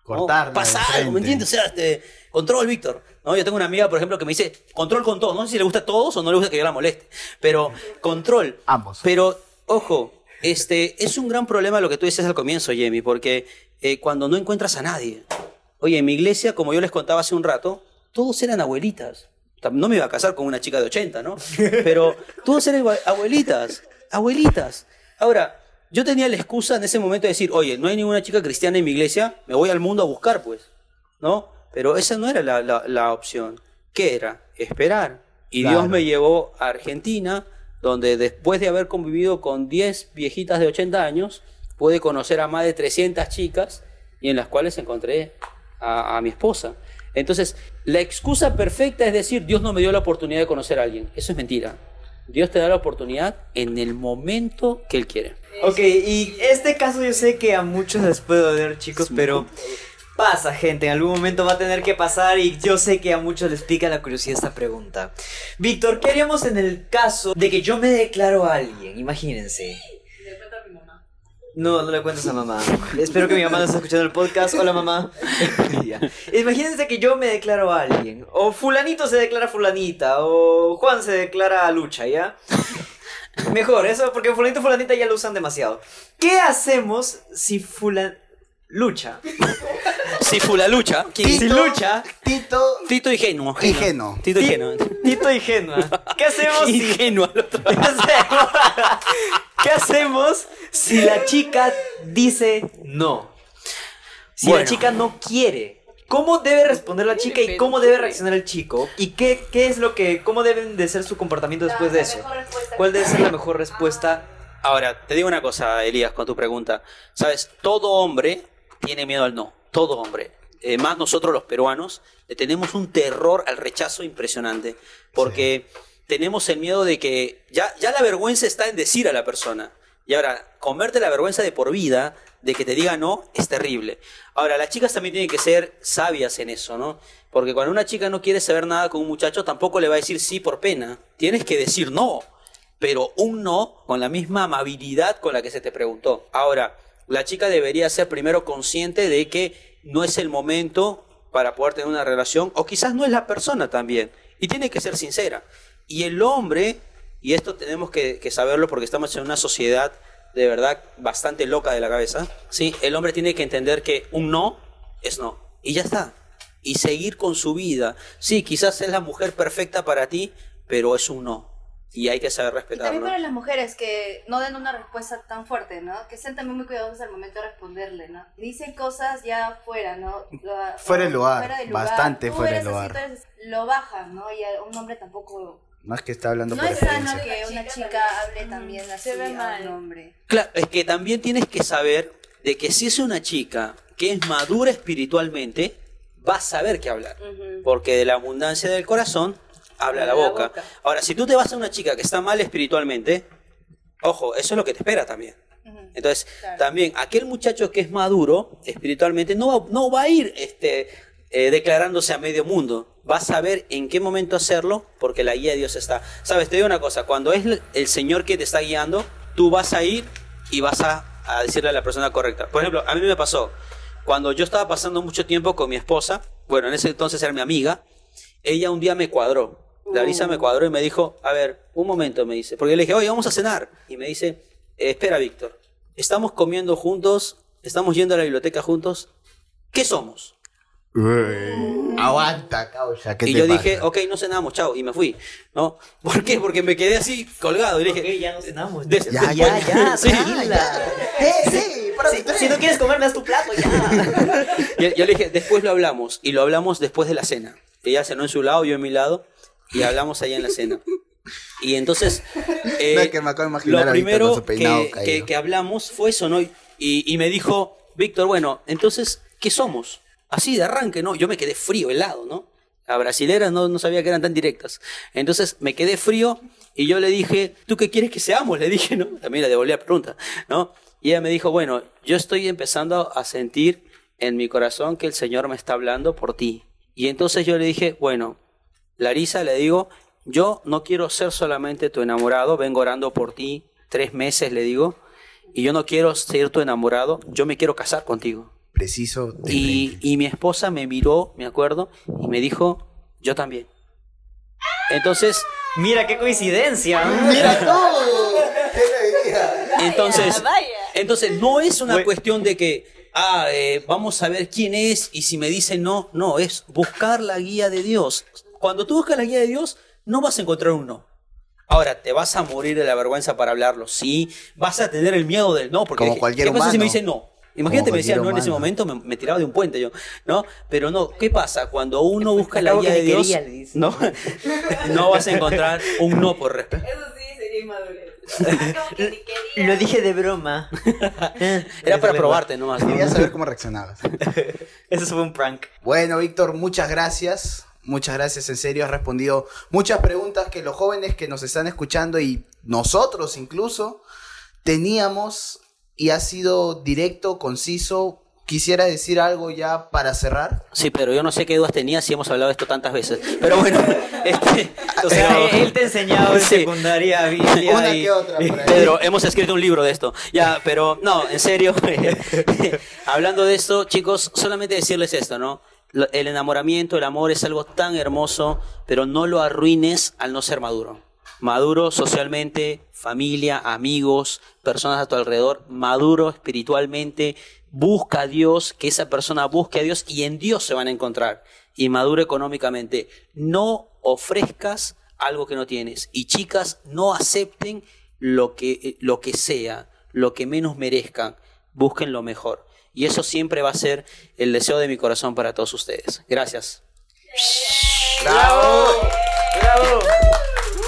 Cortarlo no, pasa algo, frente. ¿me entiendes? O sea, este, control, Víctor. ¿no? Yo tengo una amiga, por ejemplo, que me dice, control con todos. No sé si le gusta a todos o no le gusta que yo la moleste. Pero, control. Ambos. Pero, ojo, este, es un gran problema lo que tú dices al comienzo, Jamie, porque eh, cuando no encuentras a nadie. Oye, en mi iglesia, como yo les contaba hace un rato, todos eran abuelitas. No me iba a casar con una chica de 80, ¿no? Pero todos eran abue- abuelitas, abuelitas. Ahora, yo tenía la excusa en ese momento de decir, oye, no hay ninguna chica cristiana en mi iglesia, me voy al mundo a buscar, pues, ¿no? Pero esa no era la, la- la opción. ¿Qué era? Esperar. Y Claro. Dios me llevó a Argentina, donde después de haber convivido con 10 viejitas de 80 años, pude conocer a más de 300 chicas y en las cuales encontré a, a mi esposa. Entonces, la excusa perfecta es decir, Dios no me dio la oportunidad de conocer a alguien. Eso es mentira. Dios te da la oportunidad en el momento que Él quiere. Ok, y este caso yo sé que a muchos les puede doler, chicos, pero pasa, gente. En algún momento va a tener que pasar y yo sé que a muchos les pica la curiosidad esta pregunta. Víctor, ¿qué haríamos en el caso de que yo me declaro a alguien? Imagínense. No, no le cuentes a mamá. Espero que mi mamá no esté escuchando el podcast. Hola, mamá. *laughs* Imagínense que yo me declaro a alguien. O fulanito se declara a fulanita. O Juan se declara a lucha, ¿ya? Mejor, eso, porque fulanito y fulanita ya lo usan demasiado. ¿Qué hacemos si fulan... Lucha. Si fula lucha, ¿quién? Si lucha, Tito Tito ingenuo. Ingenuo. Tito ingenuo. Tito ingenua. ¿Qué hacemos si... *laughs* Ingenuo al otro. ¿Qué hacemos? *laughs* ¿Qué hacemos si la chica dice no? Si la Bueno. chica no quiere. ¿Cómo debe responder la chica y cómo debe reaccionar el chico? ¿Y qué, qué es lo que, cómo deben de ser su comportamiento después de La eso? ¿Cuál debe ser la mejor respuesta? Ahora, te digo una cosa, Elías, con tu pregunta. Sabes, todo hombre tiene miedo al no. Todo hombre. Eh, más nosotros los peruanos le tenemos un terror al rechazo impresionante. Porque tenemos el miedo de que ya, ya la vergüenza está en decir a la persona. Y ahora, comerte la vergüenza de por vida, de que te diga no, es terrible. Ahora, las chicas también tienen que ser sabias en eso, ¿no? Porque cuando una chica no quiere saber nada con un muchacho, tampoco le va a decir sí por pena. Tienes que decir no pero un no con la misma amabilidad con la que se te preguntó. Ahora, la chica debería ser primero consciente de que no es el momento para poder tener una relación, o quizás no es la persona también, y tiene que ser sincera. Y el hombre, y esto tenemos que, que saberlo porque estamos en una sociedad de verdad bastante loca de la cabeza, ¿sí? el hombre tiene que entender que un no es no, y ya está. Y seguir con su vida. Sí, quizás es la mujer perfecta para ti, pero es un no. Y hay que saber Y también respetarlo. para las mujeres que no den una respuesta tan fuerte, ¿no? Que sean también muy cuidadosas al momento de responderle, ¿no? Dicen cosas ya fuera, ¿no? Lo- Fuera del lugar, fuera del bastante Tú fuera del así, lugar. eres- lo bajan, ¿no? Y a un hombre tampoco... No es que está hablando No por es sano que una chica hable también así Se ve a un mal. hombre. Claro, es que también tienes que saber de que si es una chica que es madura espiritualmente, va a saber qué hablar. Porque de la abundancia del corazón habla la boca. Ahora, si tú te vas a una chica que está mal espiritualmente, ojo, eso es lo que te espera también. Entonces, Claro. también aquel muchacho que es maduro espiritualmente no va, no va a ir este, eh, declarándose a medio mundo. Va a saber en qué momento hacerlo porque la guía de Dios está. Sabes, te digo una cosa, cuando es el- Señor que te está guiando, tú vas a ir y vas a, a decirle a la persona correcta. Por ejemplo, a mí me pasó, cuando yo estaba pasando mucho tiempo con mi esposa, bueno, en ese entonces era mi amiga, ella un día me cuadró. Larisa me cuadró y me dijo, a ver, un momento, me dice, porque le dije, oye, vamos a cenar. Y me dice, espera Víctor, estamos comiendo juntos, estamos yendo a la biblioteca juntos, ¿qué somos? Uy, Aguanta, causa. ¿qué y te yo pasa? dije, ok, no cenamos, chao, y me fui, ¿no? ¿Por qué? Porque me quedé así colgado y le dije, Ok, ya nos cenamos. Des- Ya, ya, ya, *laughs* Sí. tranquila. ¡Eh, sí! para Si, no quieres comer, me das tu plato, ya. *laughs* Yo, yo le dije, después lo hablamos, y lo hablamos después de la cena. Ella cenó en su lado, yo en mi lado, y hablamos allá en la cena. Y entonces, *laughs* eh, No, es que me acabo de imaginar lo primero que, que- que hablamos fue eso, ¿no? Y, y me dijo, Víctor, bueno, entonces, ¿qué somos? Así de arranque, ¿no? Yo me quedé frío, helado, ¿no? La brasilera no, no sabía que eran tan directas. Entonces me quedé frío y yo le dije, ¿tú qué quieres que seamos? Le dije, ¿no? También le devolví la pregunta, ¿no? Y ella me dijo, bueno, yo estoy empezando a sentir en mi corazón que el Señor me está hablando por ti. Y entonces yo le dije, bueno, Larisa, le digo, yo no quiero ser solamente tu enamorado, vengo orando por ti tres meses, le digo, y yo no quiero ser tu enamorado, yo me quiero casar contigo. Preciso. Y, y mi esposa me miró, me acuerdo, y me dijo, yo también. Entonces, Mira qué coincidencia. ¡Mira todo! *laughs* Entonces, vaya. entonces no es una Bueno. cuestión de que, ah, eh, vamos a ver quién es y si me dicen no, no, es buscar la guía de Dios. Cuando tú buscas la guía de Dios, no vas a encontrar un no. Ahora, te vas a morir de la vergüenza para hablarlo, sí. Vas a tener el miedo del no, porque Como dije, cualquier ¿qué pasa si me dicen no? Imagínate, me decían no en ese momento, me, me tiraba de un puente yo, ¿no? Pero no, ¿qué pasa? Cuando uno busca la guía que de Dios, quería, no, *laughs* no vas a encontrar un no por respeto. Eso sí sería inmadurez. Que. Lo dije de broma. *laughs* Era para probarte nomás. ¿no? Quería saber cómo reaccionabas. *laughs* Eso fue un prank. Bueno, Víctor, muchas gracias. Muchas gracias, en serio, has respondido muchas preguntas que los jóvenes que nos están escuchando y nosotros incluso teníamos y has sido directo, conciso. Quisiera decir algo ya para cerrar. Sí, pero yo no sé qué dudas tenía si hemos hablado de esto tantas veces. Pero bueno, *laughs* este, O sea, pero- él te enseñaba en Sí. secundaria, *laughs* Biblia Una y... que otra por ahí. *laughs* Pedro, hemos escrito un libro de esto. Ya, pero no, en serio. hablando de esto, chicos, solamente decirles esto, ¿no? El enamoramiento, el amor es algo tan hermoso, pero no lo arruines al no ser maduro. Maduro socialmente, familia, amigos, personas a tu alrededor, maduro espiritualmente, busca a Dios, que esa persona busque a Dios y en Dios se van a encontrar. Y maduro económicamente. No ofrezcas algo que no tienes. Y chicas, no acepten lo que, lo que sea, lo que menos merezcan. Busquen lo mejor. Y eso siempre va a ser el deseo de mi corazón para todos ustedes. Gracias. ¡Bravo! ¡Bravo!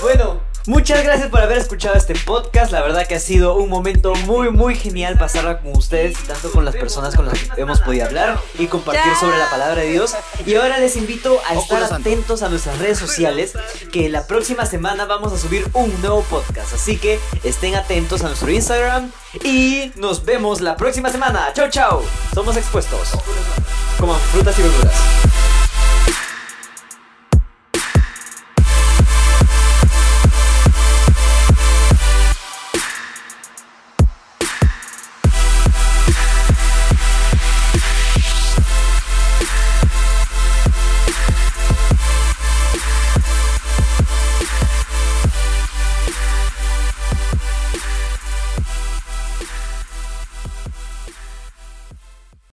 Bueno, muchas gracias por haber escuchado este podcast. La verdad que ha sido un momento muy, muy genial pasarla con ustedes y tanto con las personas con las que hemos podido hablar y compartir sobre la palabra de Dios. Y ahora les invito a estar atentos a nuestras redes sociales, que la próxima semana vamos a subir un nuevo podcast. Así que estén atentos a nuestro Instagram y nos vemos la próxima semana. ¡Chao, chao! Somos expuestos. Como frutas y verduras.